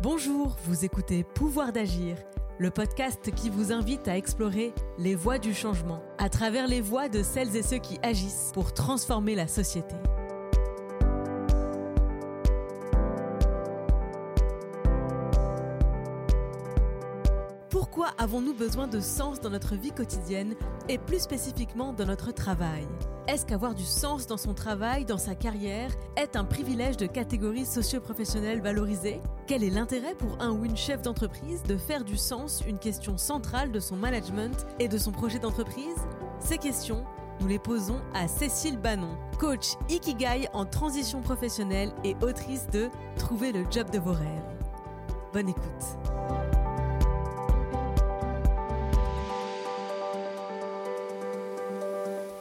Bonjour, vous écoutez Pouvoir d'agir, le podcast qui vous invite à explorer les voies du changement à travers les voies de celles et ceux qui agissent pour transformer la société. Avons-nous besoin de sens dans notre vie quotidienne et plus spécifiquement dans notre travail? Est-ce qu'avoir du sens dans son travail, dans sa carrière, est un privilège de catégorie socio-professionnelle valorisée? Quel est l'intérêt pour un ou une chef d'entreprise de faire du sens une question centrale de son management et de son projet d'entreprise? Ces questions, nous les posons à Cécile Bannon, coach Ikigai en transition professionnelle et autrice de Trouver le job de vos rêves. Bonne écoute.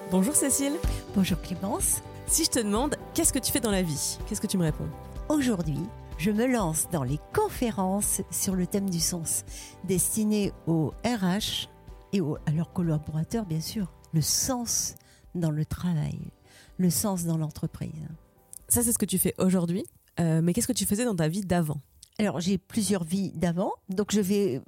Bonjour Cécile. Bonjour Clémence. Si je te demande qu'est-ce que tu fais dans la vie, qu'est-ce que tu me réponds? Aujourd'hui, je me lance dans les conférences sur le thème du sens, destinées aux RH et à leurs collaborateurs, bien sûr. Le sens dans le travail, le sens dans l'entreprise. Ça, c'est ce que tu fais aujourd'hui. Euh, mais qu'est-ce que tu faisais dans ta vie d'avant? Alors j'ai plusieurs vies d'avant, donc je vais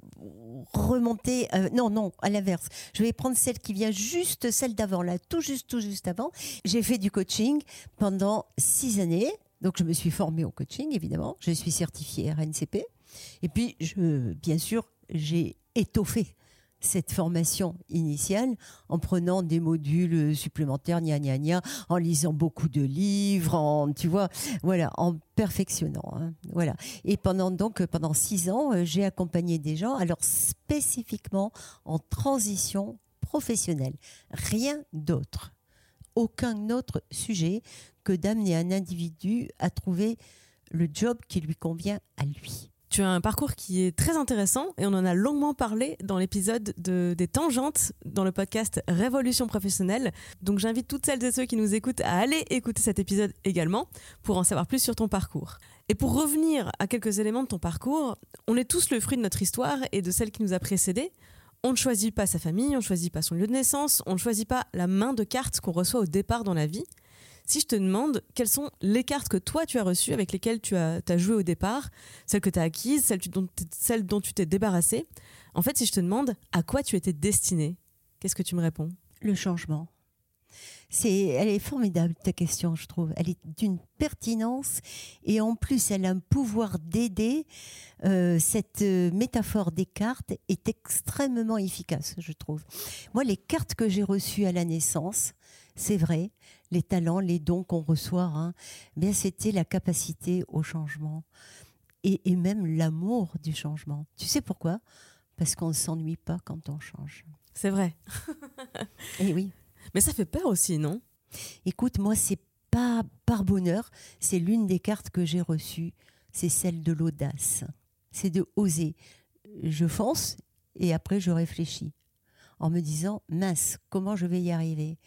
remonter. Euh, non, non, à l'inverse. Je vais prendre celle qui vient juste, celle d'avant, là, tout juste, tout juste avant. J'ai fait du coaching pendant six années. Donc je me suis formée au coaching, évidemment. Je suis certifiée RNCP. Et puis, bien sûr, j'ai étoffé cette formation initiale en prenant des modules supplémentaires, gna gna gna, en lisant beaucoup de livres, en, tu vois, voilà, en perfectionnant. Hein, voilà. Et pendant donc pendant six ans, euh, j'ai accompagné des gens, alors spécifiquement en transition professionnelle, rien d'autre, aucun autre sujet que d'amener un individu à trouver le job qui lui convient à lui. Tu as un parcours qui est très intéressant et on en a longuement parlé dans l'épisode de, des tangentes dans le podcast Révolution professionnelle. Donc j'invite toutes celles et ceux qui nous écoutent à aller écouter cet épisode également pour en savoir plus sur ton parcours. Et pour revenir à quelques éléments de ton parcours, on est tous le fruit de notre histoire et de celle qui nous a précédés. On ne choisit pas sa famille, on ne choisit pas son lieu de naissance, on ne choisit pas la main de cartes qu'on reçoit au départ dans la vie. Si je te demande quelles sont les cartes que toi tu as reçues, avec lesquelles tu as, joué au départ, celles que tu as acquises, celles, dont, tu t'es débarrassé, en fait, si je te demande à quoi tu étais destiné, qu'est-ce que tu me réponds? Le changement. C'est, elle est formidable ta question, je trouve. Elle est d'une pertinence et en plus, elle a un pouvoir d'aider. Euh, cette euh, métaphore des cartes est extrêmement efficace, je trouve. Moi, les cartes que j'ai reçues à la naissance, c'est vrai, les talents, les dons qu'on reçoit, hein, bien c'était la capacité au changement et, même l'amour du changement. Tu sais pourquoi? Parce qu'on ne s'ennuie pas quand on change. C'est vrai. et eh oui. Mais ça fait peur aussi, non? Écoute, moi, c'est pas par bonheur, c'est l'une des cartes que j'ai reçues, c'est celle de l'audace. C'est de oser. Je fonce et après je réfléchis en me disant mince, comment je vais y arriver?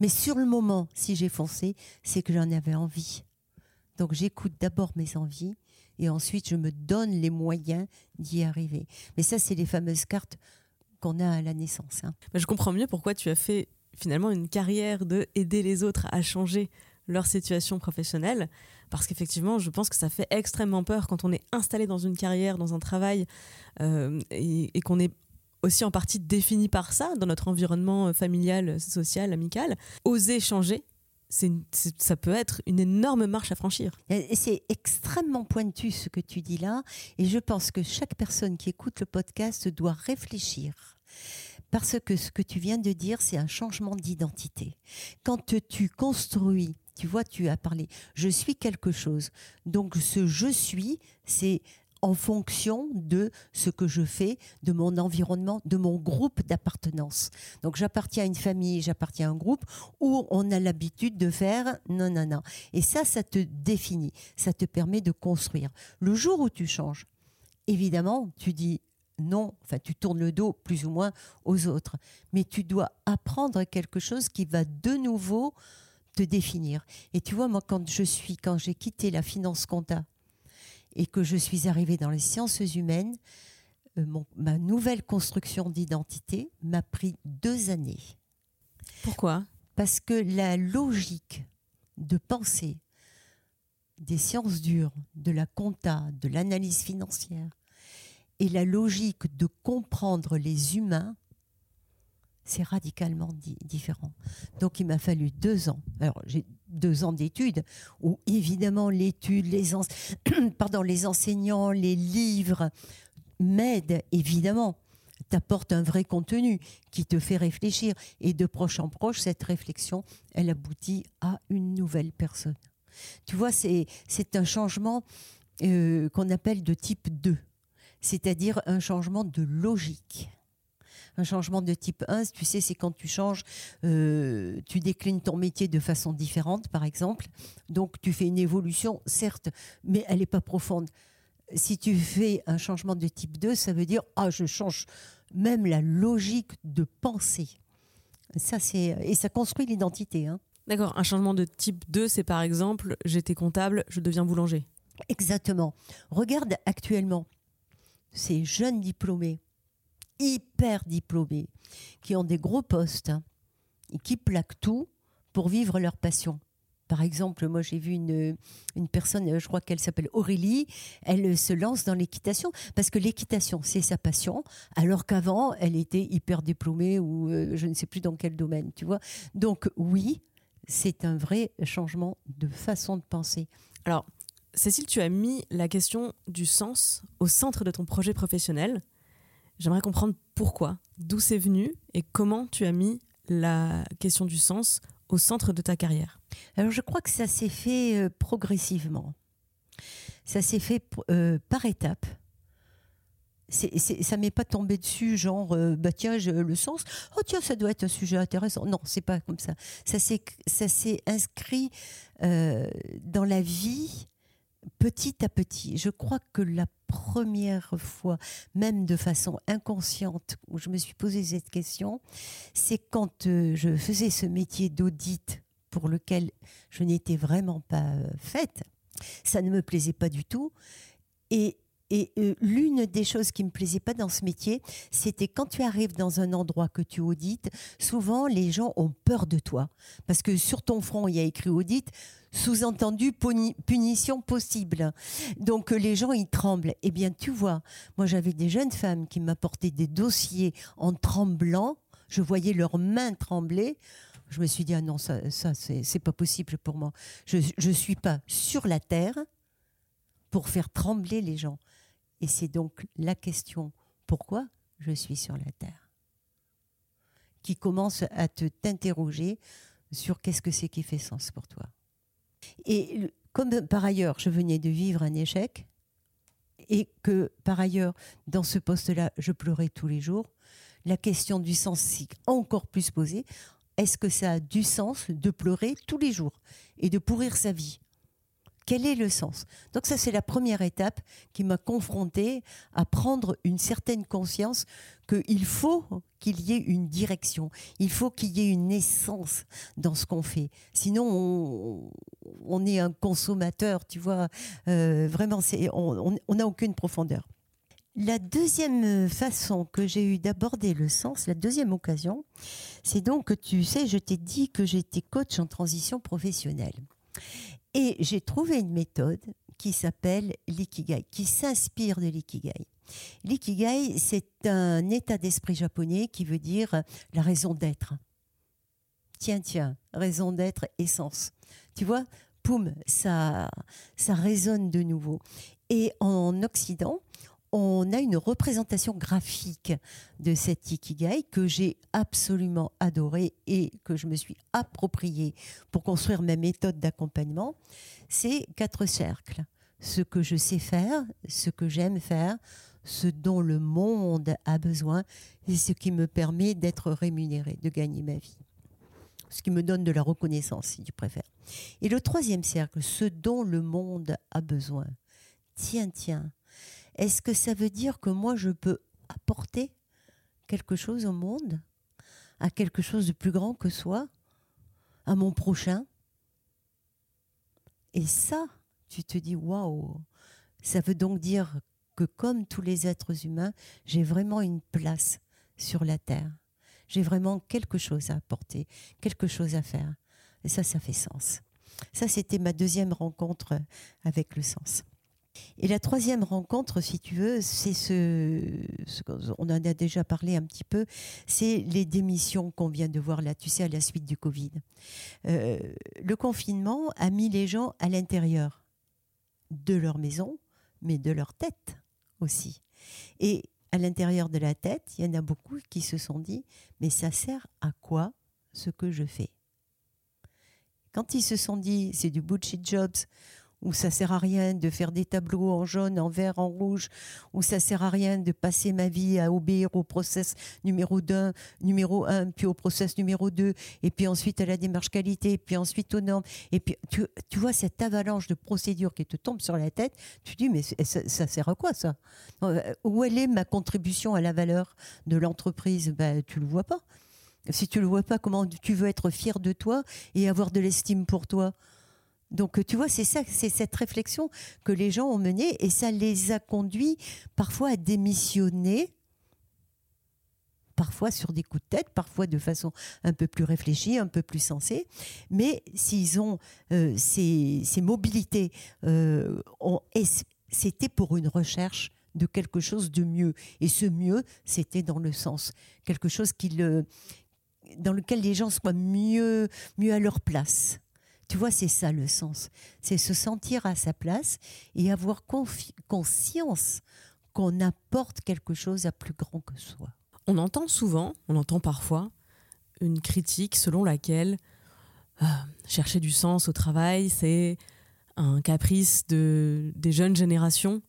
Mais sur le moment, si j'ai foncé, c'est que j'en avais envie. Donc j'écoute d'abord mes envies et ensuite je me donne les moyens d'y arriver. Mais ça, c'est les fameuses cartes qu'on a à la naissance. Hein. Je comprends mieux pourquoi tu as fait finalement une carrière de aider les autres à changer leur situation professionnelle, parce qu'effectivement, je pense que ça fait extrêmement peur quand on est installé dans une carrière, dans un travail, euh, et, et qu'on est aussi en partie définie par ça dans notre environnement euh, familial, social, amical. Oser changer, ça peut être une énorme marche à franchir. C'est extrêmement pointu ce que tu dis là, et je pense que chaque personne qui écoute le podcast doit réfléchir. Parce que ce que tu viens de dire, c'est un changement d'identité. Quand tu construis, tu vois, tu as parlé, je suis quelque chose. Donc ce je suis, c'est en fonction de ce que je fais, de mon environnement, de mon groupe d'appartenance. Donc j'appartiens à une famille, j'appartiens à un groupe où on a l'habitude de faire non, non, non. Et ça, ça te définit, ça te permet de construire. Le jour où tu changes, évidemment, tu dis non, enfin tu tournes le dos plus ou moins aux autres, mais tu dois apprendre quelque chose qui va de nouveau te définir. Et tu vois, moi, quand je suis, quand j'ai quitté la finance compta et que je suis arrivée dans les sciences humaines, euh, ma nouvelle construction d'identité m'a pris deux années. Pourquoi? Parce que la logique de pensée des sciences dures, de la compta, de l'analyse financière, et la logique de comprendre les humains, c'est radicalement différent. Donc il m'a fallu deux ans. Alors j'ai deux ans d'études où évidemment l'étude, les, enseignants, les livres m'aident évidemment t'apportent un vrai contenu qui te fait réfléchir. Et de proche en proche, cette réflexion, elle aboutit à une nouvelle personne. Tu vois, c'est un changement euh, qu'on appelle de type 2, c'est-à-dire un changement de logique. Un changement de type 1, tu sais, c'est quand tu changes, euh, tu déclines ton métier de façon différente, par exemple. Donc, tu fais une évolution, certes, mais elle n'est pas profonde. Si tu fais un changement de type 2, ça veut dire, ah, je change même la logique de pensée. Ça, c'est, et ça construit l'identité. Hein. D'accord, un changement de type 2, c'est par exemple, j'étais comptable, je deviens boulanger. Exactement. Regarde actuellement ces jeunes diplômés, hyper diplômés, qui ont des gros postes hein, et qui plaquent tout pour vivre leur passion. Par exemple, moi j'ai vu une, une personne, je crois qu'elle s'appelle Aurélie, elle se lance dans l'équitation parce que l'équitation c'est sa passion, alors qu'avant elle était hyper diplômée ou euh, je ne sais plus dans quel domaine, tu vois. Donc oui, c'est un vrai changement de façon de penser. Alors, Cécile, tu as mis la question du sens au centre de ton projet professionnel. J'aimerais comprendre pourquoi, d'où c'est venu et comment tu as mis la question du sens au centre de ta carrière. Alors je crois que ça s'est fait euh, progressivement. Ça s'est fait euh, par étapes c'est, ça m'est pas tombé dessus, genre, euh, bah tiens, le sens, oh tiens, ça doit être un sujet intéressant. Non, c'est pas comme ça. Ça s'est, ça s'est inscrit euh, dans la vie petit à petit. Je crois que la première fois, même de façon inconsciente, où je me suis posé cette question, c'est quand euh, je faisais ce métier d'audit pour lequel je n'étais vraiment pas faite. Ça ne me plaisait pas du tout. Et et euh, l'une des choses qui me plaisait pas dans ce métier, c'était quand tu arrives dans un endroit que tu audites, souvent les gens ont peur de toi. Parce que sur ton front, il y a écrit audit, sous-entendu punition possible. Donc euh, les gens, ils tremblent. Eh bien, tu vois, moi j'avais des jeunes femmes qui m'apportaient des dossiers en tremblant. Je voyais leurs mains trembler je me suis dit ah non ça, ça c'est pas possible pour moi je je suis pas sur la terre pour faire trembler les gens et c'est donc la question pourquoi je suis sur la Terre qui commence à te t'interroger sur qu'est-ce que c'est qui fait sens pour toi. Et comme par ailleurs je venais de vivre un échec et que par ailleurs dans ce poste-là je pleurais tous les jours, la question du sens s'est encore plus posée. Est-ce que ça a du sens de pleurer tous les jours et de pourrir sa vie quel est le sens? Donc ça, c'est la première étape qui m'a confrontée à prendre une certaine conscience qu'il faut qu'il y ait une direction, il faut qu'il y ait une essence dans ce qu'on fait. Sinon, on, est un consommateur, tu vois. Euh, vraiment, on n'a aucune profondeur. La deuxième façon que j'ai eu d'aborder le sens, la deuxième occasion, c'est donc que tu sais, je t'ai dit que j'étais coach en transition professionnelle. Et j'ai trouvé une méthode qui s'appelle l'ikigai, qui s'inspire de l'ikigai. L'ikigai, c'est un état d'esprit japonais qui veut dire la raison d'être. Tiens, tiens, raison d'être, essence. Tu vois, poum, ça, ça résonne de nouveau. Et en Occident, on a une représentation graphique de cet ikigai que j'ai absolument adoré et que je me suis approprié pour construire ma méthode d'accompagnement. C'est quatre cercles. Ce que je sais faire, ce que j'aime faire, ce dont le monde a besoin et ce qui me permet d'être rémunéré, de gagner ma vie. Ce qui me donne de la reconnaissance, si tu préfères. Et le troisième cercle, ce dont le monde a besoin. Tiens, tiens, est-ce que ça veut dire que moi, je peux apporter quelque chose au monde, à quelque chose de plus grand que soi, à mon prochain? Et ça, tu te dis, waouh, ça veut donc dire que comme tous les êtres humains, j'ai vraiment une place sur la Terre. J'ai vraiment quelque chose à apporter, quelque chose à faire. Et ça, ça fait sens. Ça, c'était ma deuxième rencontre avec le sens. Et la troisième rencontre, si tu veux, c'est ce, on en a déjà parlé un petit peu, c'est les démissions qu'on vient de voir là, tu sais, à la suite du Covid. Euh, le confinement a mis les gens à l'intérieur de leur maison, mais de leur tête aussi. Et à l'intérieur de la tête, il y en a beaucoup qui se sont dit, mais ça sert à quoi ce que je fais? Quand ils se sont dit, c'est du bullshit jobs, où ça sert à rien de faire des tableaux en jaune, en vert, en rouge, où ça sert à rien de passer ma vie à obéir au process numéro 1, numéro 1, puis au process numéro 2, et puis ensuite à la démarche qualité, puis ensuite aux normes. Et puis tu, vois cette avalanche de procédures qui te tombe sur la tête, tu dis mais ça, sert à quoi ça? Euh, Où est ma contribution à la valeur de l'entreprise? Ben, Tu le vois pas. Si tu le vois pas, comment tu veux être fier de toi et avoir de l'estime pour toi? Donc, tu vois, c'est ça, c'est cette réflexion que les gens ont menée et ça les a conduits parfois à démissionner parfois sur des coups de tête, parfois de façon un peu plus réfléchie, un peu plus sensée. Mais s'ils ont euh, ces, mobilités, euh, c'était pour une recherche de quelque chose de mieux. Et ce mieux, c'était dans le sens, quelque chose qui le, dans lequel les gens soient mieux, mieux à leur place. Tu vois, c'est ça le sens. C'est se sentir à sa place et avoir conscience qu'on apporte quelque chose à plus grand que soi. On entend souvent, on entend parfois, une critique selon laquelle euh, chercher du sens au travail, c'est un caprice de, des jeunes générations.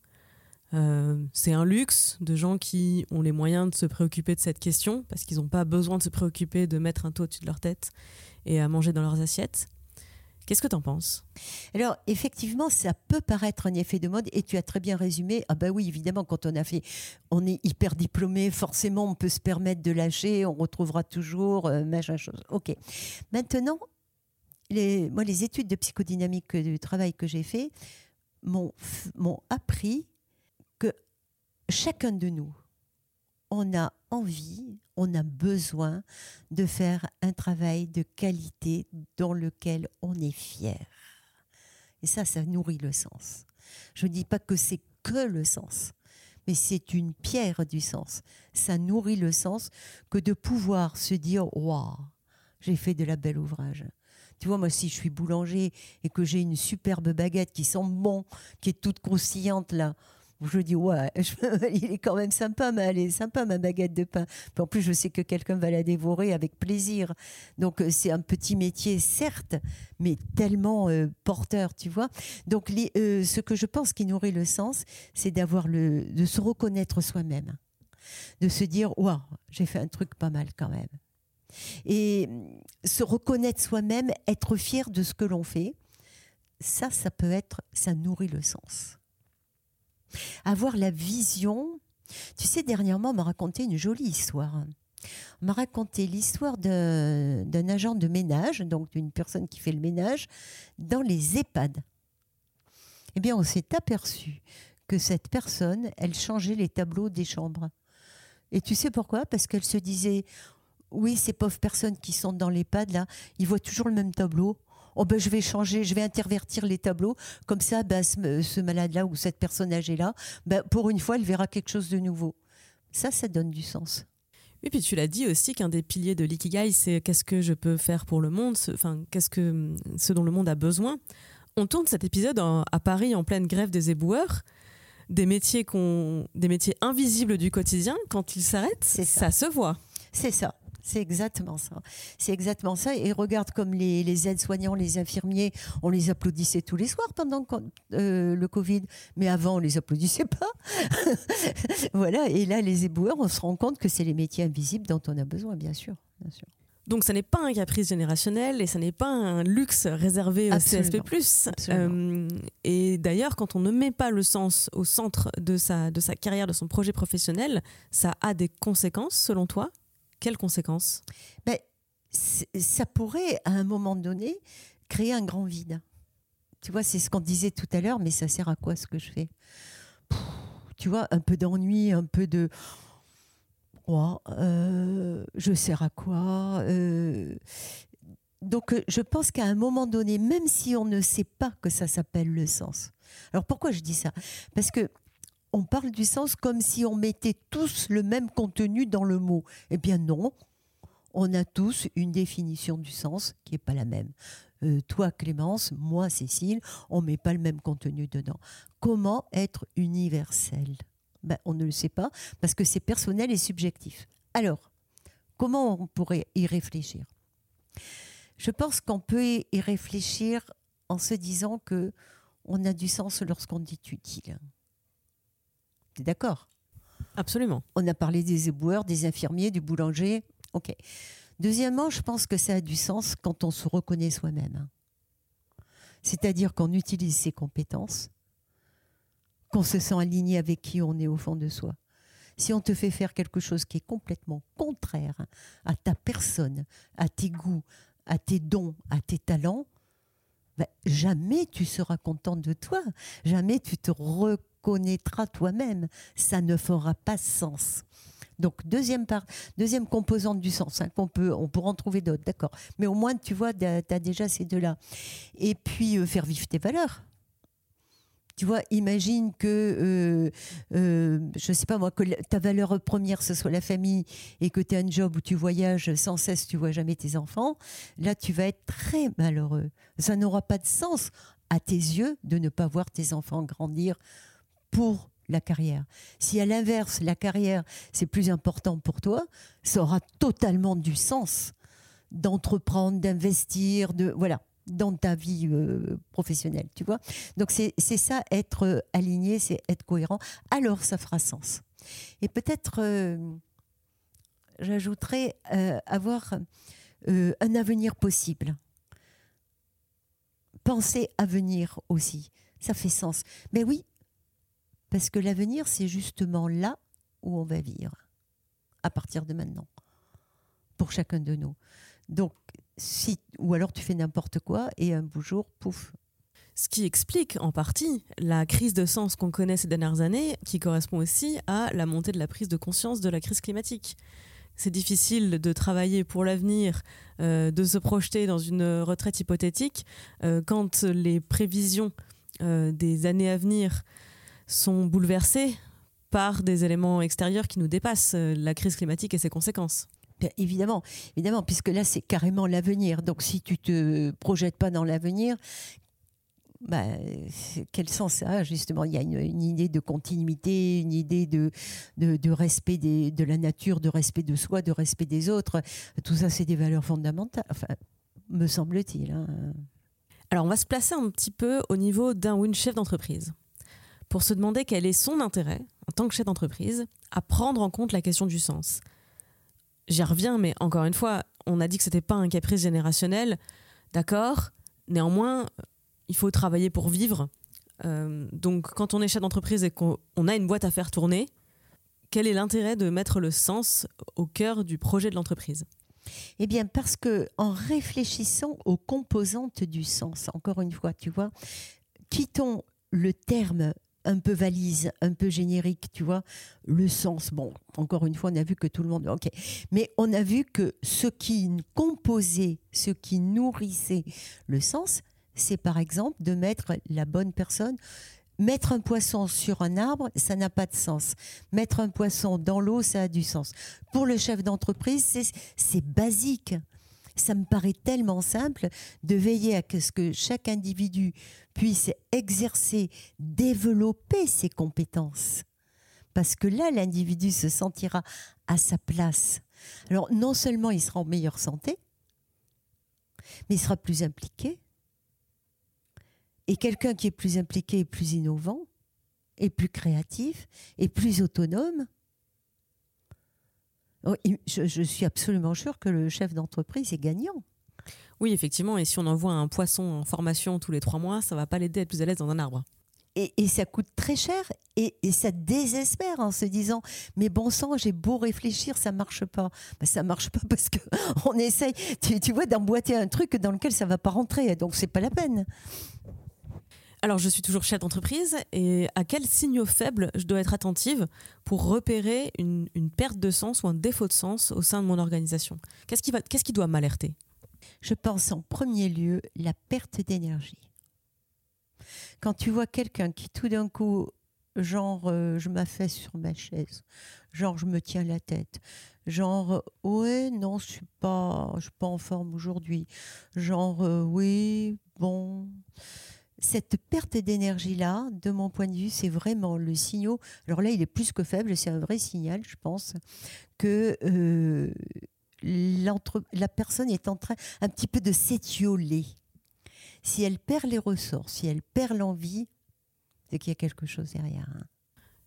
Euh, c'est un luxe de gens qui ont les moyens de se préoccuper de cette question parce qu'ils n'ont pas besoin de se préoccuper de mettre un toit au-dessus de leur tête et à manger dans leurs assiettes. Qu'est-ce que tu en penses? Alors, effectivement, ça peut paraître un effet de mode et tu as très bien résumé. Ah, bah oui, évidemment, quand on a fait, on est hyper diplômé, forcément, on peut se permettre de lâcher, on retrouvera toujours euh, machin chose. Ok. Maintenant, moi, les études de psychodynamique du travail que j'ai fait m'ont appris que chacun de nous, on a envie, on a besoin de faire un travail de qualité dans lequel on est fier. Et ça, ça nourrit le sens. Je ne dis pas que c'est que le sens, mais c'est une pierre du sens. Ça nourrit le sens que de pouvoir se dire Waouh, j'ai fait de la belle ouvrage. Tu vois, moi, si je suis boulanger et que j'ai une superbe baguette qui sent bon, qui est toute croustillante là, je dis ouais, il est quand même sympa, mais elle est sympa ma baguette de pain. en plus, je sais que quelqu'un va la dévorer avec plaisir. Donc euh, c'est un petit métier, certes, mais tellement euh, porteur, tu vois. Donc euh, ce que je pense qui nourrit le sens, c'est d'avoir le, de se reconnaître soi-même, de se dire waouh, j'ai fait un truc pas mal quand même. Et se reconnaître soi-même, être fier de ce que l'on fait, ça, ça peut être, ça nourrit le sens avoir la vision. Tu sais, dernièrement, on m'a raconté une jolie histoire. On m'a raconté l'histoire d'un agent de ménage, donc d'une personne qui fait le ménage, dans les EHPAD. Eh bien, on s'est aperçu que cette personne, elle changeait les tableaux des chambres. Et tu sais pourquoi? Parce qu'elle se disait, oui, ces pauvres personnes qui sont dans l'EHPAD, là, ils voient toujours le même tableau oh ben je vais changer, je vais intervertir les tableaux, comme ça, ben, ce, malade-là ou cette personne âgée-là, ben, pour une fois, elle verra quelque chose de nouveau. Ça, ça donne du sens. Oui, puis tu l'as dit aussi qu'un des piliers de l'ikigai, c'est qu'est-ce que je peux faire pour le monde, enfin, qu'est-ce que ce dont le monde a besoin. On tourne cet épisode à Paris en pleine grève des éboueurs des métiers, des métiers invisibles du quotidien, quand ils s'arrêtent, ça se voit. C'est ça. C'est exactement ça. C'est exactement ça. Et regarde comme les, aides-soignants, les infirmiers, on les applaudissait tous les soirs pendant euh, le Covid. Mais avant, on les applaudissait pas. voilà. Et là, les éboueurs, on se rend compte que c'est les métiers invisibles dont on a besoin, bien sûr. Bien sûr. Donc, ça n'est pas un caprice générationnel et ça n'est pas un luxe réservé au CSP+. Euh, et d'ailleurs, quand on ne met pas le sens au centre de sa, de sa carrière, de son projet professionnel, ça a des conséquences, selon toi? Quelles conséquences? Ben, Ça pourrait, à un moment donné, créer un grand vide. Tu vois, c'est ce qu'on disait tout à l'heure, mais ça sert à quoi ce que je fais? Tu vois, un peu d'ennui, un peu de... Euh, je sers à quoi? Euh, donc euh, je pense qu'à un moment donné, même si on ne sait pas que ça s'appelle le sens. Alors pourquoi je dis ça? Parce que on parle du sens comme si on mettait tous le même contenu dans le mot. Eh bien non, on a tous une définition du sens qui n'est pas la même. Euh, toi Clémence, moi Cécile, on ne met pas le même contenu dedans. Comment être universel? Ben, On ne le sait pas parce que c'est personnel et subjectif. Alors, comment on pourrait y réfléchir? Je pense qu'on peut y réfléchir en se disant que on a du sens lorsqu'on dit utile. Tu es d'accord? Absolument. On a parlé des éboueurs, des infirmiers, du boulanger. Ok. Deuxièmement, je pense que ça a du sens quand on se reconnaît soi-même. C'est-à-dire qu'on utilise ses compétences, qu'on se sent aligné avec qui on est au fond de soi. Si on te fait faire quelque chose qui est complètement contraire à ta personne, à tes goûts, à tes dons, à tes talents, ben, jamais tu seras content de toi, jamais tu te reconnaîtras toi-même. Ça ne fera pas sens. Donc deuxième deuxième composante du sens, hein, qu'on peut, on pourra en trouver d'autres, d'accord. Mais au moins tu vois, tu as déjà ces deux-là. Et puis euh, faire vivre tes valeurs. Tu vois, imagine que, euh, euh, je ne sais pas moi, que ta valeur première, ce soit la famille, et que tu as un job où tu voyages sans cesse, tu vois jamais tes enfants. Là, tu vas être très malheureux. Ça n'aura pas de sens, à tes yeux, de ne pas voir tes enfants grandir pour la carrière. Si à l'inverse, la carrière, c'est plus important pour toi, ça aura totalement du sens d'entreprendre, d'investir, de voilà dans ta vie euh, professionnelle, tu vois. Donc c'est ça, être euh, aligné, c'est être cohérent. Alors ça fera sens. Et peut-être, euh, j'ajouterais, avoir un avenir possible. Penser à venir aussi, ça fait sens. Mais oui, parce que l'avenir, c'est justement là où on va vivre, à partir de maintenant, pour chacun de nous. Donc si, ou alors tu fais n'importe quoi et un beau jour, pouf. Ce qui explique en partie la crise de sens qu'on connaît ces dernières années, qui correspond aussi à la montée de la prise de conscience de la crise climatique. C'est difficile de travailler pour l'avenir, euh, de se projeter dans une retraite hypothétique euh, quand les prévisions euh, des années à venir sont bouleversées par des éléments extérieurs qui nous dépassent, la crise climatique et ses conséquences évidemment, évidemment, puisque là c'est carrément l'avenir. Donc si tu te projettes pas dans l'avenir, bah, quel sens ça a justement? Il y a une, idée de continuité, une idée de, de, respect des, de la nature, de respect de soi, de respect des autres. Tout ça, c'est des valeurs fondamentales, enfin, me semble-t-il. Hein. Alors, on va se placer un petit peu au niveau d'un ou une chef d'entreprise pour se demander quel est son intérêt, en tant que chef d'entreprise, à prendre en compte la question du sens j'y reviens, mais encore une fois, on a dit que c'était pas un caprice générationnel, d'accord. Néanmoins, il faut travailler pour vivre. Euh, donc, quand on est chef d'entreprise et qu'on a une boîte à faire tourner, quel est l'intérêt de mettre le sens au cœur du projet de l'entreprise? Eh bien, parce que en réfléchissant aux composantes du sens, encore une fois, tu vois, quittons le terme un peu valise, un peu générique, tu vois. Le sens, bon, encore une fois, on a vu que tout le monde. Ok. Mais on a vu que ce qui composait, ce qui nourrissait le sens, c'est par exemple de mettre la bonne personne. Mettre un poisson sur un arbre, ça n'a pas de sens. Mettre un poisson dans l'eau, ça a du sens. Pour le chef d'entreprise, c'est basique ça me paraît tellement simple de veiller à ce que chaque individu puisse exercer, développer ses compétences. Parce que là, l'individu se sentira à sa place. Alors, non seulement il sera en meilleure santé, mais il sera plus impliqué. Et quelqu'un qui est plus impliqué est plus innovant, est plus créatif, est plus autonome. Oh, je, suis absolument sûre que le chef d'entreprise est gagnant. Oui, effectivement. Et si on envoie un poisson en formation tous les trois mois, ça va pas l'aider à être plus à l'aise dans un arbre. Et, ça coûte très cher et, ça désespère en se disant mais bon sang j'ai beau réfléchir ça marche pas ben, ça marche pas parce que on essaye tu, tu vois d'emboîter un truc dans lequel ça va pas rentrer donc c'est pas la peine alors, je suis toujours chef d'entreprise et à quels signaux faibles je dois être attentive pour repérer une, perte de sens ou un défaut de sens au sein de mon organisation? Qu'est-ce qui, qui doit m'alerter? Je pense en premier lieu la perte d'énergie. Quand tu vois quelqu'un qui tout d'un coup, genre, euh, je m'affaisse sur ma chaise, genre, je me tiens la tête, genre, ouais, non, je suis pas, je suis pas en forme aujourd'hui, genre, euh, oui, bon. Cette perte d'énergie-là, de mon point de vue, c'est vraiment le signal. Alors là, il est plus que faible, c'est un vrai signal, je pense, que euh, la personne est en train un petit peu de s'étioler. Si elle perd les ressources, si elle perd l'envie, c'est qu'il y a quelque chose derrière. Hein.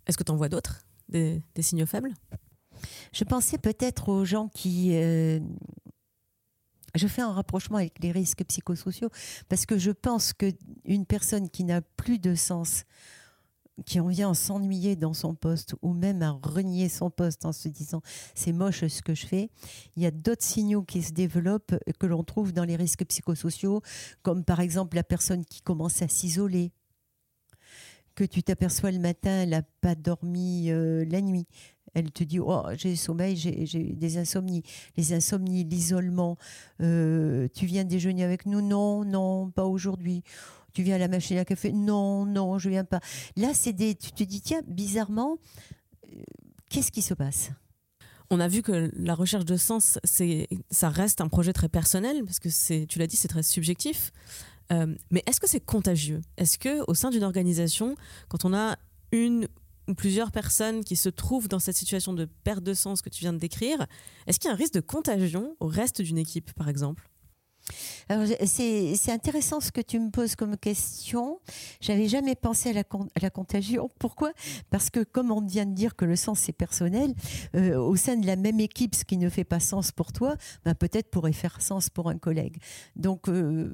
Est-ce que tu en vois d'autres, des, signaux faibles? Je pensais peut-être aux gens qui... Euh, je fais un rapprochement avec les risques psychosociaux parce que je pense qu'une personne qui n'a plus de sens qui en vient à s'ennuyer dans son poste ou même à renier son poste en se disant c'est moche ce que je fais, il y a d'autres signaux qui se développent que l'on trouve dans les risques psychosociaux, comme par exemple la personne qui commence à s'isoler, que tu t'aperçois le matin, elle n'a pas dormi euh, la nuit. Elle te dit oh, j'ai sommeil, j'ai des insomnies. Les insomnies, l'isolement. Euh, tu viens déjeuner avec nous? Non, non, pas aujourd'hui tu viens à la machine à café? Non, non, je viens pas. Là, c'est des. Tu te dis, tiens, bizarrement, euh, qu'est-ce qui se passe? On a vu que la recherche de sens, ça reste un projet très personnel parce que tu l'as dit, c'est très subjectif. Euh, mais est-ce que c'est contagieux? Est-ce que au sein d'une organisation, quand on a une plusieurs personnes qui se trouvent dans cette situation de perte de sens que tu viens de décrire, est-ce qu'il y a un risque de contagion au reste d'une équipe, par exemple? C'est intéressant ce que tu me poses comme question. J'avais jamais pensé à la, contagion. Pourquoi? Parce que comme on vient de dire que le sens c'est personnel, euh, au sein de la même équipe, ce qui ne fait pas sens pour toi, ben peut-être pourrait faire sens pour un collègue. Donc euh,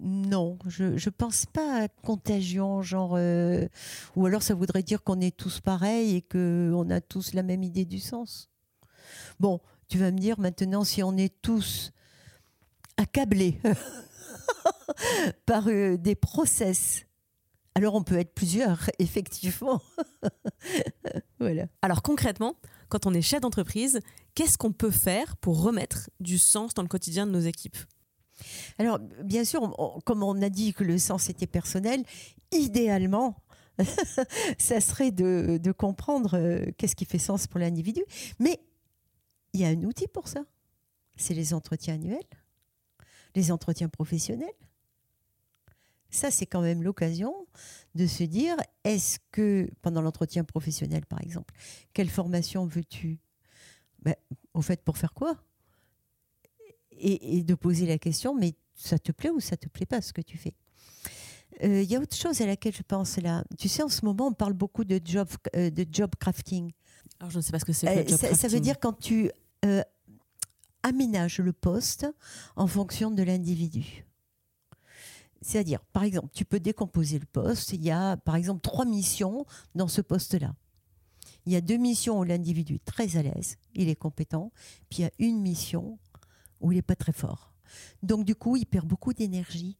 non, je ne pense pas à contagion, genre euh, ou alors ça voudrait dire qu'on est tous pareils et qu'on a tous la même idée du sens. Bon, tu vas me dire maintenant si on est tous accablé par euh, des process. Alors on peut être plusieurs, effectivement. voilà. Alors concrètement, quand on est chef d'entreprise, qu'est-ce qu'on peut faire pour remettre du sens dans le quotidien de nos équipes? Alors bien sûr, comme on a dit que le sens était personnel, idéalement, ça serait de, de comprendre euh, qu'est-ce qui fait sens pour l'individu. Mais il y a un outil pour ça. C'est les entretiens annuels les entretiens professionnels. Ça, c'est quand même l'occasion de se dire, est-ce que, pendant l'entretien professionnel par exemple, quelle formation veux-tu? Ben, Au fait, pour faire quoi? Et, de poser la question, mais ça te plaît ou ça te plaît pas ce que tu fais? Euh, il y a autre chose à laquelle je pense là. Tu sais, en ce moment, on parle beaucoup de job, euh, de job crafting. Alors, je ne sais pas ce que c'est. Euh, ça, ça, veut dire quand tu aménage le poste en fonction de l'individu. C'est-à-dire, par exemple, tu peux décomposer le poste. Il y a, par exemple, trois missions dans ce poste-là. Il y a deux missions où l'individu est très à l'aise, il est compétent, puis il y a une mission où il n'est pas très fort. Donc, du coup, il perd beaucoup d'énergie.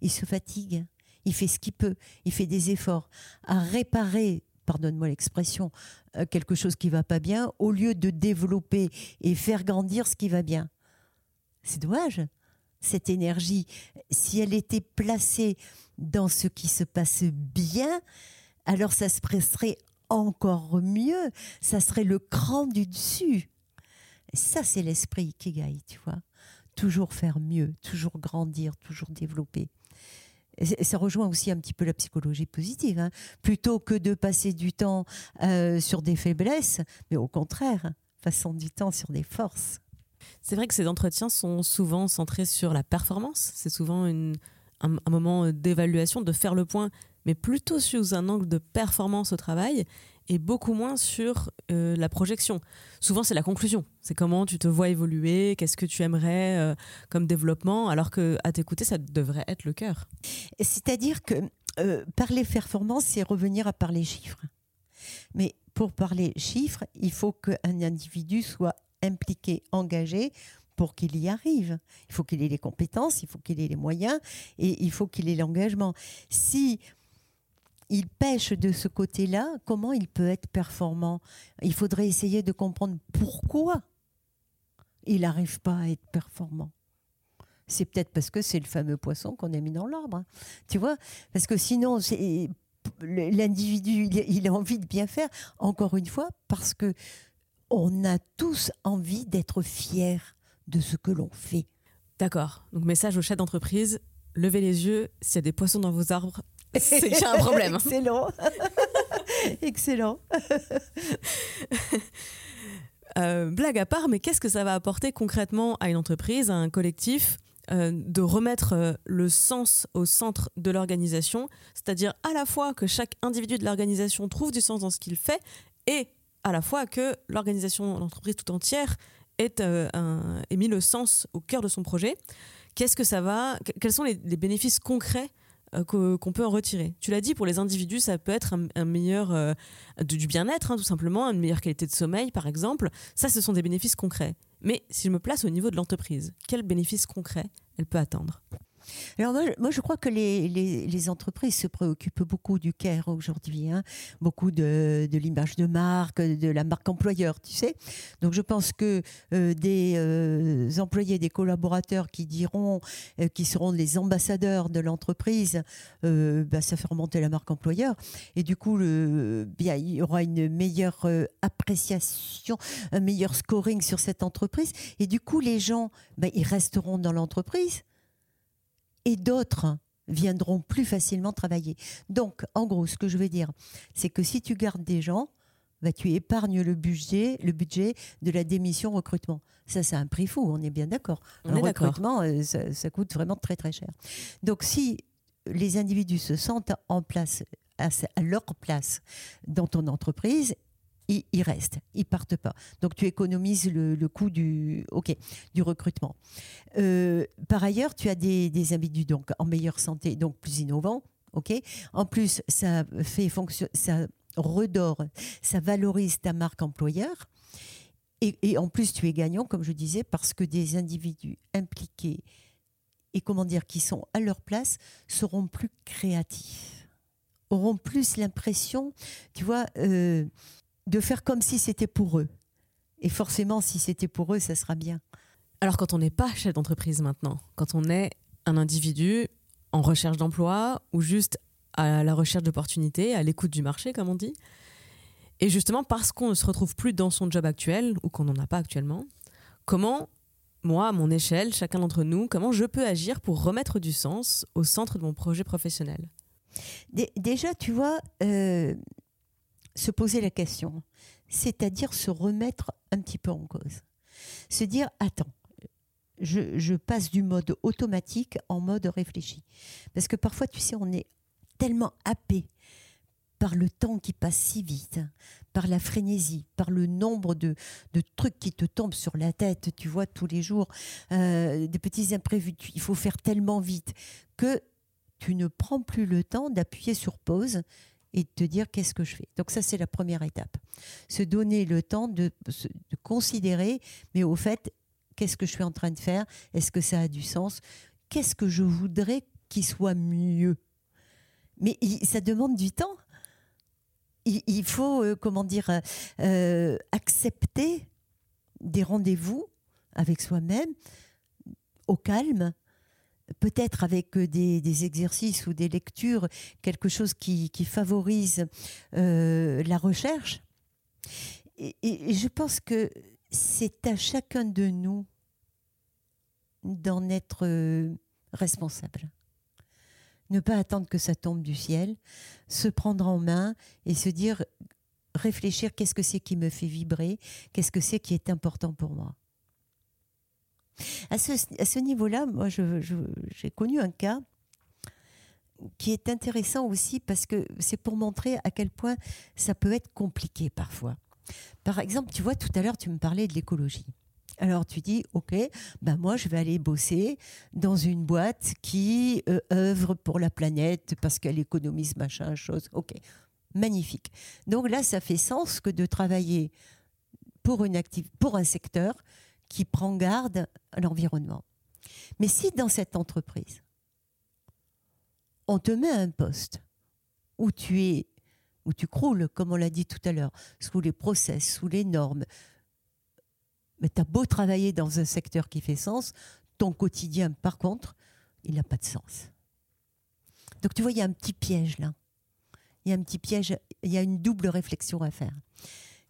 Il se fatigue. Il fait ce qu'il peut. Il fait des efforts à réparer pardonne-moi l'expression, euh, quelque chose qui va pas bien, au lieu de développer et faire grandir ce qui va bien. C'est dommage. Cette énergie, si elle était placée dans ce qui se passe bien, alors ça se presserait encore mieux. Ça serait le cran du dessus. ça, c'est l'esprit qui gagne, tu vois. Toujours faire mieux, toujours grandir, toujours développer ça rejoint aussi un petit peu la psychologie positive. Hein. Plutôt que de passer du temps euh, sur des faiblesses, mais au contraire, passons du temps sur des forces. C'est vrai que ces entretiens sont souvent centrés sur la performance. C'est souvent un, un, moment d'évaluation, de faire le point, mais plutôt sous un angle de performance au travail et beaucoup moins sur euh, la projection. Souvent, c'est la conclusion. C'est comment tu te vois évoluer, qu'est-ce que tu aimerais euh, comme développement, alors que à t'écouter, ça devrait être le cœur. C'est-à-dire que euh, parler performance, c'est revenir à parler chiffres. Mais pour parler chiffres, il faut qu'un individu soit impliqué, engagé pour qu'il y arrive. Il faut qu'il ait les compétences, il faut qu'il ait les moyens et il faut qu'il ait l'engagement. Si il pêche de ce côté-là, comment il peut être performant? Il faudrait essayer de comprendre pourquoi il n'arrive pas à être performant c'est peut-être parce que c'est le fameux poisson qu'on a mis dans l'arbre. Hein. Tu vois? Parce que sinon, l'individu, il, a envie de bien faire, encore une fois, parce que on a tous envie d'être fiers de ce que l'on fait. D'accord. Donc, message au chef d'entreprise levez les yeux, s'il y a des poissons dans vos arbres, a un problème. Excellent. Excellent. Euh, blague à part, mais qu'est-ce que ça va apporter concrètement à une entreprise, à un collectif euh, de remettre euh, le sens au centre de l'organisation, c'est-à-dire à la fois que chaque individu de l'organisation trouve du sens dans ce qu'il fait et à la fois que l'organisation, l'entreprise tout entière ait, mis le sens au cœur de son projet. Qu'est-ce que ça va Quels sont les bénéfices concrets qu'on peut en retirer. Tu l'as dit, pour les individus, ça peut être un, meilleur euh, du bien-être, hein, tout simplement, une meilleure qualité de sommeil, par exemple. Ça, ce sont des bénéfices concrets. Mais si je me place au niveau de l'entreprise, quels bénéfices concrets elle peut attendre alors moi, je crois que les, les, entreprises se préoccupent beaucoup du care aujourd'hui, hein. beaucoup de, de l'image de marque, de la marque employeur, tu sais. Donc je pense que euh, des euh, employés, des collaborateurs qui diront, euh, qui seront les ambassadeurs de l'entreprise, bah, ça fait remonter la marque employeur. Et du coup, bien, il y aura une meilleure appréciation, un meilleur scoring sur cette entreprise. Et du coup, les gens, bah, ils resteront dans l'entreprise et d'autres viendront plus facilement travailler. Donc, en gros, ce que je veux dire, c'est que si tu gardes des gens, bah, tu épargnes le budget, le budget de la démission recrutement. Ça, c'est un prix fou, on est bien d'accord. Le recrutement, euh, ça, coûte vraiment très très cher. Donc, si les individus se sentent en place, à leur place dans ton entreprise ils, restent, ils partent pas. Donc tu économises le, coût du, ok, du recrutement. Euh, par ailleurs, tu as des, individus donc en meilleure santé, donc plus innovants. Ok. En plus, ça fait fonction, ça redore, ça valorise ta marque employeur. Et, et, en plus, tu es gagnant, comme je disais, parce que des individus impliqués et comment dire, qui sont à leur place, seront plus créatifs, auront plus l'impression, tu vois, euh, de faire comme si c'était pour eux. Et forcément, si c'était pour eux, ça sera bien. Alors quand on n'est pas chef d'entreprise maintenant, quand on est un individu en recherche d'emploi ou juste à la recherche d'opportunités, à l'écoute du marché, comme on dit, et justement parce qu'on ne se retrouve plus dans son job actuel ou qu'on n'en a pas actuellement, comment, moi, à mon échelle, chacun d'entre nous, comment je peux agir pour remettre du sens au centre de mon projet professionnel? Déjà, tu vois, euh, se poser la question, c'est-à-dire se remettre un petit peu en cause. Se dire, attends, je, passe du mode automatique en mode réfléchi. Parce que parfois, tu sais, on est tellement happé par le temps qui passe si vite, par la frénésie, par le nombre de, trucs qui te tombent sur la tête, tu vois, tous les jours, euh, des petits imprévus, il faut faire tellement vite que tu ne prends plus le temps d'appuyer sur pause et te dire qu'est-ce que je fais. Donc ça, c'est la première étape. Se donner le temps de, de considérer, mais au fait, qu'est-ce que je suis en train de faire? Est-ce que ça a du sens? Qu'est-ce que je voudrais qu'il soit mieux? Mais ça demande du temps. Il, faut, euh, comment dire, euh, euh, accepter des rendez-vous avec soi-même au calme, peut-être avec euh, des, exercices ou des lectures, quelque chose qui, favorise euh, la recherche. Et, je pense que c'est à chacun de nous d'en être euh, responsable. Ne pas attendre que ça tombe du ciel, se prendre en main et se dire, réfléchir qu'est-ce que c'est qui me fait vibrer, qu'est-ce que c'est qui est important pour moi. À ce, niveau-là, moi, j'ai connu un cas qui est intéressant aussi parce que c'est pour montrer à quel point ça peut être compliqué parfois. Par exemple, tu vois, tout à l'heure, tu me parlais de l'écologie. Alors tu dis, ok, ben moi je vais aller bosser dans une boîte qui euh, œuvre pour la planète parce qu'elle économise machin, chose. Ok, magnifique. Donc là, ça fait sens que de travailler pour, une pour un secteur qui prend garde à l'environnement. Mais si dans cette entreprise, on te met à un poste où tu es, où tu croules, comme on l'a dit tout à l'heure, sous les process, sous les normes, Mais tu as beau travailler dans un secteur qui fait sens, ton quotidien, par contre, il n'a pas de sens. Donc tu vois, il y a un petit piège là. Il y a un petit piège, il y a une double réflexion à faire.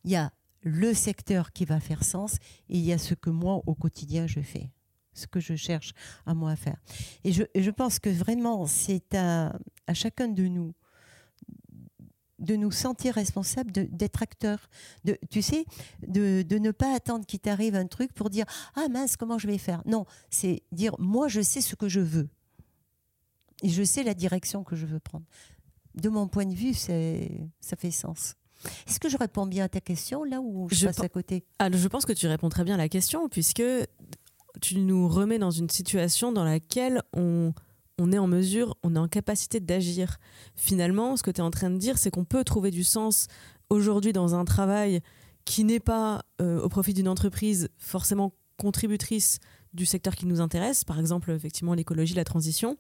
Il y a le secteur qui va faire sens et il y a ce que moi, au quotidien, je fais, ce que je cherche à moi à faire. Et je, je pense que vraiment, c'est à, à chacun de nous de nous sentir responsables, d'être acteurs. De, tu sais, de, de ne pas attendre qu'il t'arrive un truc pour dire Ah mince, comment je vais faire? Non, c'est dire Moi, je sais ce que je veux. Et je sais la direction que je veux prendre. De mon point de vue, ça fait sens. Est-ce que je réponds bien à ta question là ou je, passe à côté? Alors, Je pense que tu réponds très bien à la question puisque tu nous remets dans une situation dans laquelle on on est en mesure, on est en capacité d'agir. Finalement, ce que tu es en train de dire, c'est qu'on peut trouver du sens aujourd'hui dans un travail qui n'est pas euh, au profit d'une entreprise forcément contributrice du secteur qui nous intéresse, par exemple effectivement l'écologie, la transition,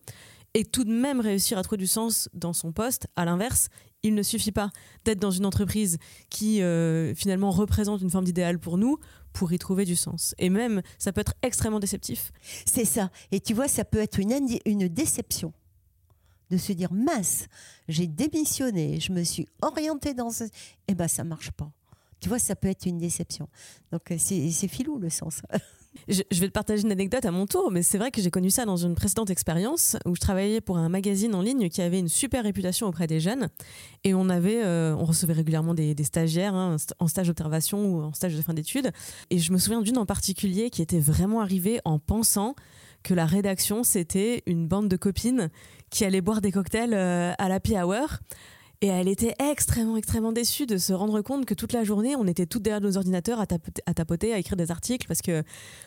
et tout de même réussir à trouver du sens dans son poste. À l'inverse, il ne suffit pas d'être dans une entreprise qui euh, finalement représente une forme d'idéal pour nous pour y trouver du sens. Et même, ça peut être extrêmement déceptif. C'est ça. Et tu vois, ça peut être une, une déception de se dire mince, j'ai démissionné, je me suis orientée dans ce... Eh ben, ça marche pas. Tu vois, ça peut être une déception. Donc, euh, c'est filou le sens. Je, vais te partager une anecdote à mon tour, mais c'est vrai que j'ai connu ça dans une précédente expérience où je travaillais pour un magazine en ligne qui avait une super réputation auprès des jeunes. Et on avait, euh, on recevait régulièrement des, stagiaires hein, en stage d'observation ou en stage de fin d'études. Et je me souviens d'une en particulier qui était vraiment arrivée en pensant que la rédaction, c'était une bande de copines qui allaient boire des cocktails euh, à la hour et elle était extrêmement, extrêmement déçue de se rendre compte que toute la journée, on était toutes derrière nos ordinateurs à tapoter, à, écrire des articles parce que,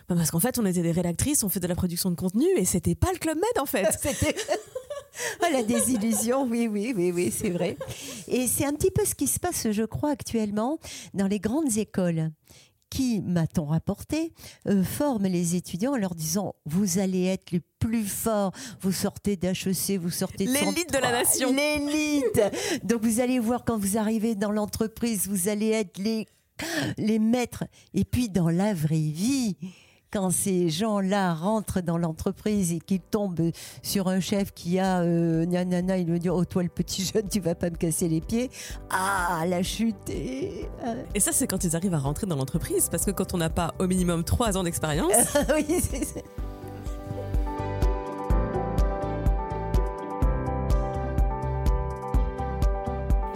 bah, parce qu'en fait, on était des rédactrices, on fait de la production de contenu et c'était pas le Club Med en fait. c'était. La désillusion, oui, oui, oui, oui, c'est vrai. Et c'est un petit peu ce qui se passe, je crois, actuellement dans les grandes écoles qui, m'a-t-on rapporté, euh, forme les étudiants en leur disant vous allez être les plus forts, vous sortez d'HEC, vous sortez de l'élite de la nation, l'élite. Donc vous allez voir quand vous arrivez dans l'entreprise, vous allez être les les maîtres. Et puis dans la vraie vie, quand ces gens-là rentrent dans l'entreprise et qu'ils tombent sur un chef qui a euh, nanana, il veut dire Oh, toi, le petit jeune, tu vas pas me casser les pieds. Ah, la chute Et ça, c'est quand ils arrivent à rentrer dans l'entreprise, parce que quand on n'a pas au minimum trois ans d'expérience. oui, c'est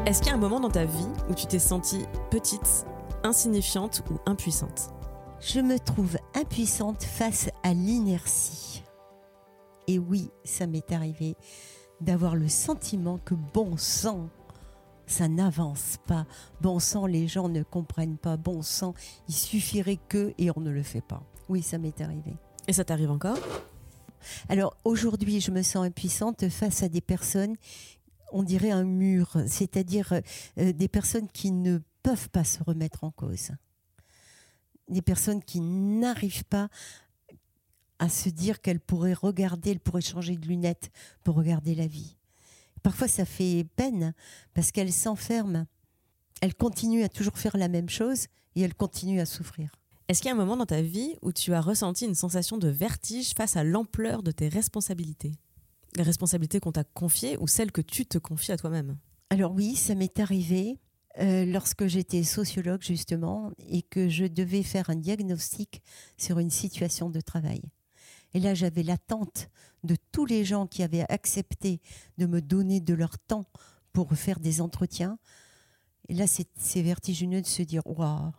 Est-ce qu'il y a un moment dans ta vie où tu t'es sentie petite, insignifiante ou impuissante? Je me trouve impuissante face à l'inertie. Et oui, ça m'est arrivé d'avoir le sentiment que bon sang, ça n'avance pas. Bon sang, les gens ne comprennent pas. Bon sang, il suffirait que et on ne le fait pas. Oui, ça m'est arrivé. Et ça t'arrive encore? Alors aujourd'hui, je me sens impuissante face à des personnes, on dirait un mur, c'est-à-dire euh, des personnes qui ne peuvent pas se remettre en cause des personnes qui n'arrivent pas à se dire qu'elles pourraient regarder, elles pourraient changer de lunettes pour regarder la vie. Parfois, ça fait peine parce qu'elles s'enferment. Elles continuent à toujours faire la même chose et elles continuent à souffrir. Est-ce qu'il y a un moment dans ta vie où tu as ressenti une sensation de vertige face à l'ampleur de tes responsabilités? Les responsabilités qu'on t'a confiées ou celles que tu te confies à toi-même? Alors oui, ça m'est arrivé. Euh, lorsque j'étais sociologue justement et que je devais faire un diagnostic sur une situation de travail. Et là, j'avais l'attente de tous les gens qui avaient accepté de me donner de leur temps pour faire des entretiens. Et là, c'est vertigineux de se dire, waouh,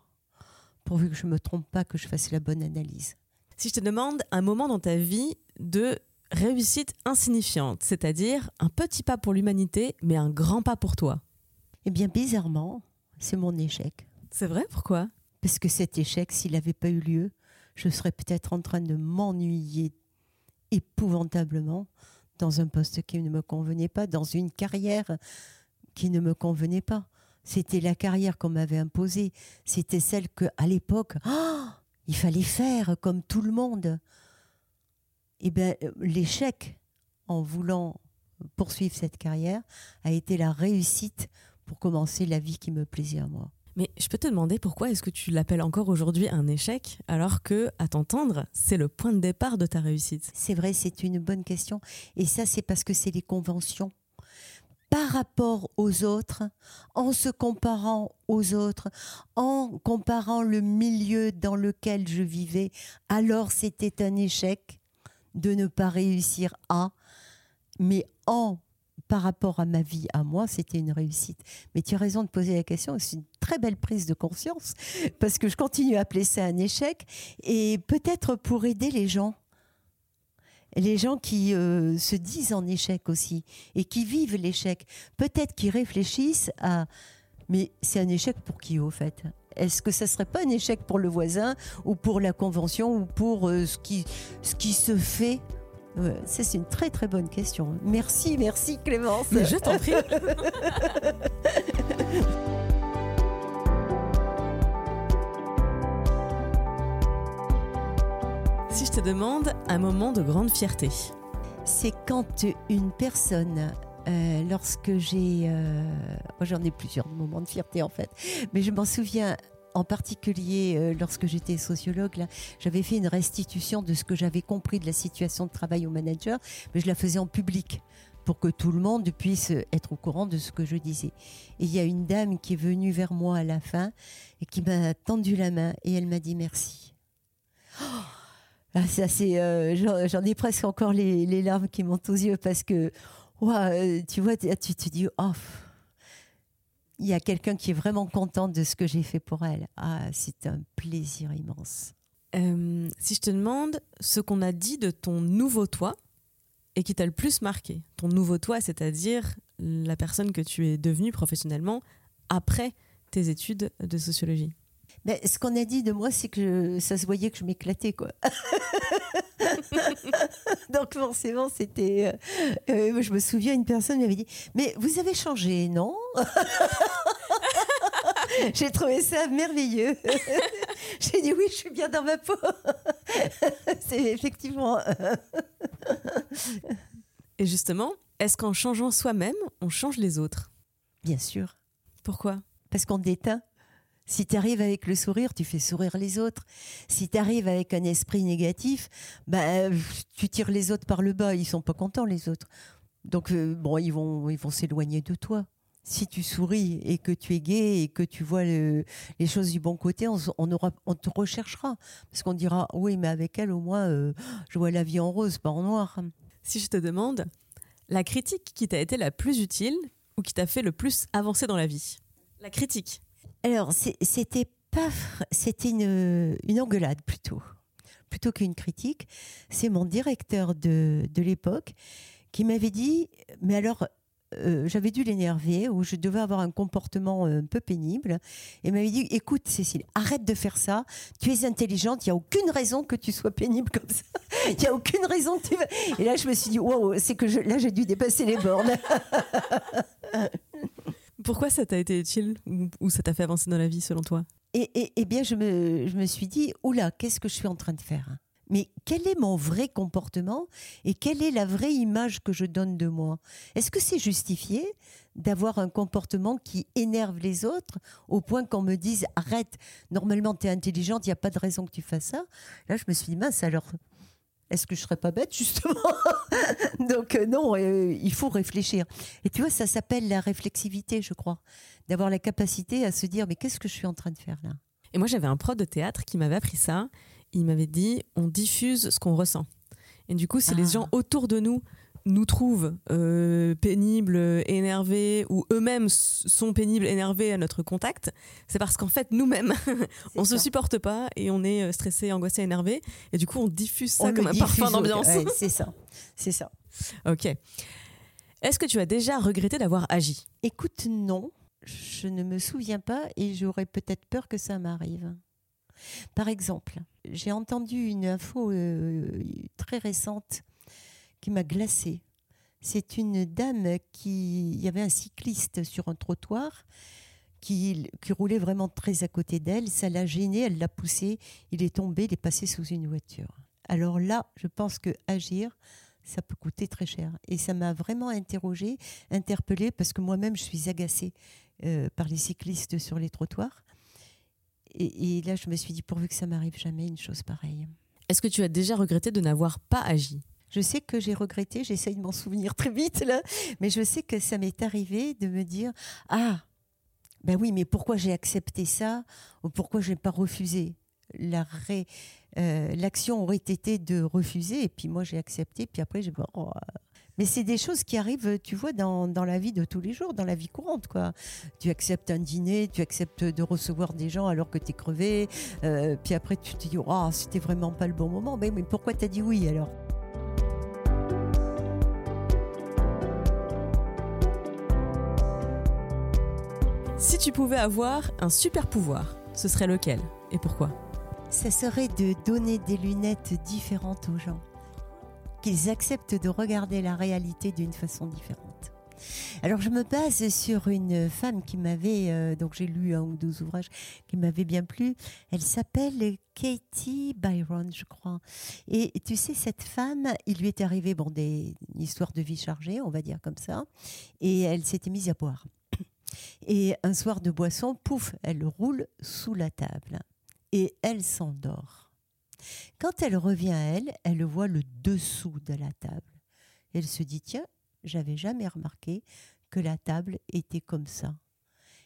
pourvu que je ne me trompe pas, que je fasse la bonne analyse. Si je te demande un moment dans ta vie de réussite insignifiante, c'est-à-dire un petit pas pour l'humanité, mais un grand pas pour toi, eh bien, bizarrement, c'est mon échec. C'est vrai? Pourquoi? Parce que cet échec, s'il n'avait pas eu lieu, je serais peut-être en train de m'ennuyer épouvantablement dans un poste qui ne me convenait pas, dans une carrière qui ne me convenait pas. C'était la carrière qu'on m'avait imposée. C'était celle que, à l'époque, oh, il fallait faire comme tout le monde. Eh bien, l'échec en voulant poursuivre cette carrière a été la réussite pour commencer la vie qui me plaisait à moi. Mais je peux te demander pourquoi est-ce que tu l'appelles encore aujourd'hui un échec alors que, à t'entendre, c'est le point de départ de ta réussite? C'est vrai, c'est une bonne question. Et ça, c'est parce que c'est les conventions. Par rapport aux autres, en se comparant aux autres, en comparant le milieu dans lequel je vivais, alors c'était un échec de ne pas réussir à, mais en par rapport à ma vie, à moi, c'était une réussite. Mais tu as raison de poser la question, c'est une très belle prise de conscience, parce que je continue à appeler ça un échec, et peut-être pour aider les gens. Les gens qui euh, se disent en échec aussi et qui vivent l'échec, peut-être qui réfléchissent à mais c'est un échec pour qui au fait? Est-ce que ça serait pas un échec pour le voisin ou pour la convention ou pour euh, ce, qui, ce qui se fait? Ça, c'est une très très bonne question. Merci, merci Clémence. Mais je t'en prie. si je te demande un moment de grande fierté. C'est quand une personne euh, lorsque j'ai, euh, j'en ai plusieurs moments de fierté en fait, mais je m'en souviens en particulier euh, lorsque j'étais sociologue, j'avais fait une restitution de ce que j'avais compris de la situation de travail au manager, mais je la faisais en public pour que tout le monde puisse être au courant de ce que je disais. Et il y a une dame qui est venue vers moi à la fin et qui m'a tendu la main et elle m'a dit merci. Oh ah, c'est, euh, j'en ai presque encore les, larmes qui montent aux yeux parce que, euh, tu vois, tu te dis, oh, il y a quelqu'un qui est vraiment content de ce que j'ai fait pour elle. Ah, c'est un plaisir immense. Euh, si je te demande ce qu'on a dit de ton nouveau toi et qui t'a le plus marqué, ton nouveau toi, c'est-à-dire la personne que tu es devenue professionnellement après tes études de sociologie. Mais ce qu'on a dit de moi, c'est que ça se voyait que je m'éclatais, quoi. Donc forcément, c'était. Euh, euh, je me souviens, une personne m'avait dit Mais vous avez changé, non J'ai trouvé ça merveilleux. J'ai dit Oui, je suis bien dans ma peau. C'est effectivement. Et justement, est-ce qu'en changeant soi-même, on change les autres? Bien sûr. Pourquoi? Parce qu'on déteint si tu arrives avec le sourire, tu fais sourire les autres. Si tu arrives avec un esprit négatif, bah, tu tires les autres par le bas. Ils sont pas contents, les autres. Donc, euh, bon, ils vont ils vont s'éloigner de toi. Si tu souris et que tu es gai et que tu vois les choses du bon côté, on, aura, on te recherchera. Parce qu'on dira, oui, mais avec elle, au moins, euh, je vois la vie en rose, pas en noir. Si je te demande, la critique qui t'a été la plus utile ou qui t'a fait le plus avancer dans la vie? La critique alors, c'était pas, c'était une, une engueulade plutôt, plutôt qu'une critique. C'est mon directeur de, de l'époque qui m'avait dit, mais alors, euh, j'avais dû l'énerver ou je devais avoir un comportement un peu pénible et m'avait dit écoute Cécile arrête de faire ça. Tu es intelligente il y a aucune raison que tu sois pénible comme ça. Il y a aucune raison et là je me suis dit wow c'est que là j'ai dû dépasser les bornes Pourquoi ça t'a été utile ou, ça t'a fait avancer dans la vie selon toi? Et, eh bien, je me, je me suis dit, oula, qu'est-ce que je suis en train de faire? Mais quel est mon vrai comportement et quelle est la vraie image que je donne de moi? Est-ce que c'est justifié d'avoir un comportement qui énerve les autres au point qu'on me dise arrête, normalement tu es intelligente, il n'y a pas de raison que tu fasses ça? Là, je me suis dit mince, alors est-ce que je serais pas bête justement Donc euh, non, euh, il faut réfléchir. Et tu vois, ça s'appelle la réflexivité, je crois, d'avoir la capacité à se dire mais qu'est-ce que je suis en train de faire là? Et moi, j'avais un prof de théâtre qui m'avait appris ça. Il m'avait dit on diffuse ce qu'on ressent. Et du coup, c'est les ah. gens autour de nous nous trouvent euh, pénibles, énervés, ou eux-mêmes sont pénibles, énervés à notre contact, c'est parce qu'en fait, nous-mêmes, on se supporte pas et on est euh, stressé, angoissé, énervé. Et du coup, on diffuse ça comme un parfum d'ambiance. c'est ça. C'est ça. Ok. Est-ce que tu as déjà regretté d'avoir agi? Écoute, non. Je ne me souviens pas et j'aurais peut-être peur que ça m'arrive. Par exemple, j'ai entendu une info euh, très récente qui m'a glacée. C'est une dame qui. Il y avait un cycliste sur un trottoir qui, roulait vraiment très à côté d'elle. Ça l'a gêné, elle l'a poussé. Il est tombé, il est passé sous une voiture. Alors là, je pense que agir, ça peut coûter très cher. Et ça m'a vraiment interrogée, interpellée, parce que moi-même, je suis agacée euh, par les cyclistes sur les trottoirs. Et, et là, je me suis dit, pourvu que ça m'arrive jamais une chose pareille. Est-ce que tu as déjà regretté de n'avoir pas agi? Je sais que j'ai regretté, j'essaye de m'en souvenir très vite là, mais je sais que ça m'est arrivé de me dire ah ben oui, mais pourquoi j'ai accepté ça ou pourquoi je n'ai pas refusé? Euh, L'action aurait été de refuser et puis moi j'ai accepté, puis après j'ai oh. Mais c'est des choses qui arrivent, tu vois, dans, dans la vie de tous les jours, dans la vie courante, quoi. Tu acceptes un dîner, tu acceptes de recevoir des gens alors que tu es crevé, euh, puis après tu te dis, oh, c'était vraiment pas le bon moment. Mais, mais pourquoi tu as dit oui alors? Si tu pouvais avoir un super pouvoir, ce serait lequel et pourquoi? Ça serait de donner des lunettes différentes aux gens, qu'ils acceptent de regarder la réalité d'une façon différente. Alors je me base sur une femme qui m'avait, euh, donc j'ai lu un ou deux ouvrages qui m'avaient bien plu. Elle s'appelle Katie Byron, je crois. Et tu sais, cette femme, il lui est arrivé bon, des, une histoire de vie chargée, on va dire comme ça, et elle s'était mise à boire. Et un soir de boisson, pouf, elle roule sous la table et elle s'endort. Quand elle revient à elle, elle voit le dessous de la table. Elle se dit tiens, j'avais jamais remarqué que la table était comme ça.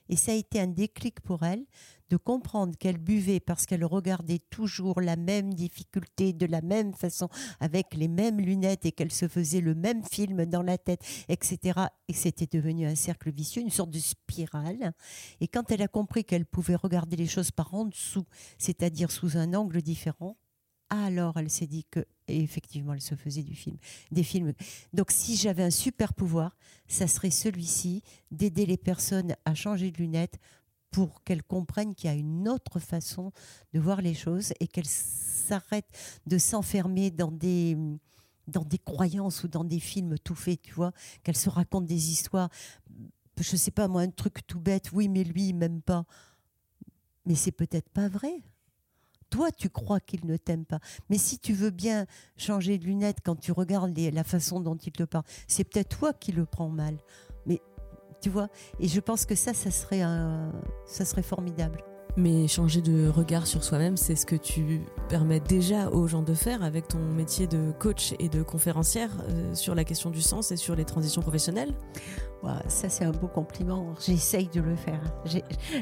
Et ça a été un déclic pour elle de comprendre qu'elle buvait parce qu'elle regardait toujours la même difficulté de la même façon, avec les mêmes lunettes et qu'elle se faisait le même film dans la tête, etc. Et c'était devenu un cercle vicieux, une sorte de spirale. Et quand elle a compris qu'elle pouvait regarder les choses par en dessous, c'est-à-dire sous un angle différent, alors elle s'est dit que effectivement elle se faisait du film des films. Donc si j'avais un super pouvoir ça serait celui-ci d'aider les personnes à changer de lunettes pour qu'elles comprennent qu'il y a une autre façon de voir les choses et qu'elles s'arrêtent de s'enfermer dans des dans des croyances ou dans des films tout faits tu vois qu'elles se racontent des histoires. Je sais pas moi un truc tout bête oui mais lui il m'aime pas. Mais c'est peut-être pas vrai toi, tu crois qu'il ne t'aime pas. Mais si tu veux bien changer de lunettes quand tu regardes les- la façon dont il te parle, c'est peut-être toi qui le prends mal. Mais tu vois, et je pense que ça, ça serait, un- ça serait formidable. Mais changer de regard sur soi-même, c'est ce que tu permets déjà aux gens de faire avec ton métier de coach et de conférencière euh, sur la question du sens et sur les transitions professionnelles. Ça, c'est un beau compliment. J'essaye de le faire.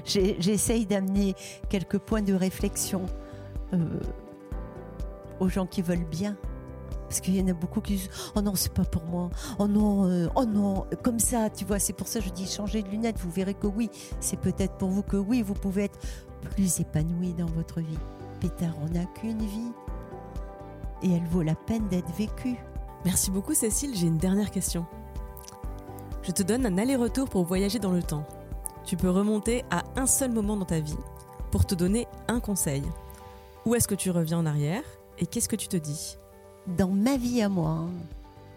J'essaye d'amener quelques points de réflexion euh, aux gens qui veulent bien. Parce qu'il y en a beaucoup qui disent Oh non, c'est pas pour moi. Oh non, euh, oh non, comme ça, tu vois. C'est pour ça que je dis changez de lunettes. Vous verrez que oui, c'est peut-être pour vous que oui, vous pouvez être plus épanoui dans votre vie. Pétard, on n'a qu'une vie. Et elle vaut la peine d'être vécue. Merci beaucoup Cécile, j'ai une dernière question. Je te donne un aller-retour pour voyager dans le temps. Tu peux remonter à un seul moment dans ta vie pour te donner un conseil. Où est-ce que tu reviens en arrière et qu'est-ce que tu te dis? Dans ma vie à moi, hein,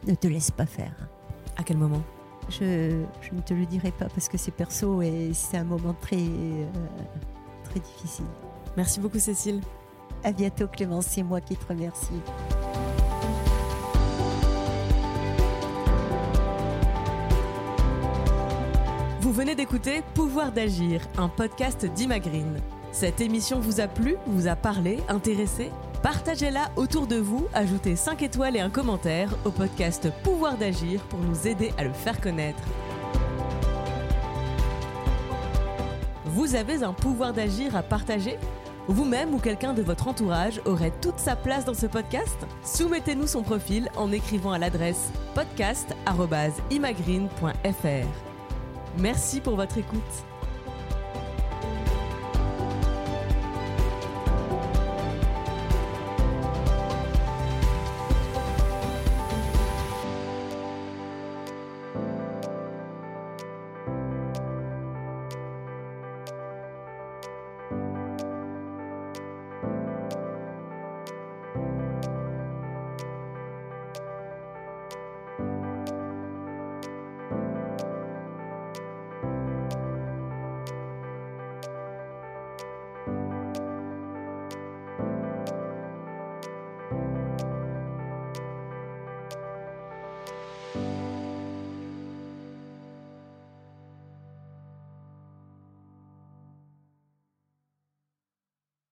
ne te laisse pas faire. À quel moment? Je, je ne te le dirai pas parce que c'est perso et c'est un moment très, euh, très difficile. Merci beaucoup Cécile. À bientôt Clémence, c'est moi qui te remercie. Vous venez d'écouter Pouvoir d'agir, un podcast d'Imagreen. Cette émission vous a plu, vous a parlé, intéressé? Partagez-la autour de vous, ajoutez 5 étoiles et un commentaire au podcast Pouvoir d'agir pour nous aider à le faire connaître. Vous avez un pouvoir d'agir à partager? Vous-même ou quelqu'un de votre entourage aurait toute sa place dans ce podcast? Soumettez-nous son profil en écrivant à l'adresse podcast.imagreen.fr. Merci pour votre écoute.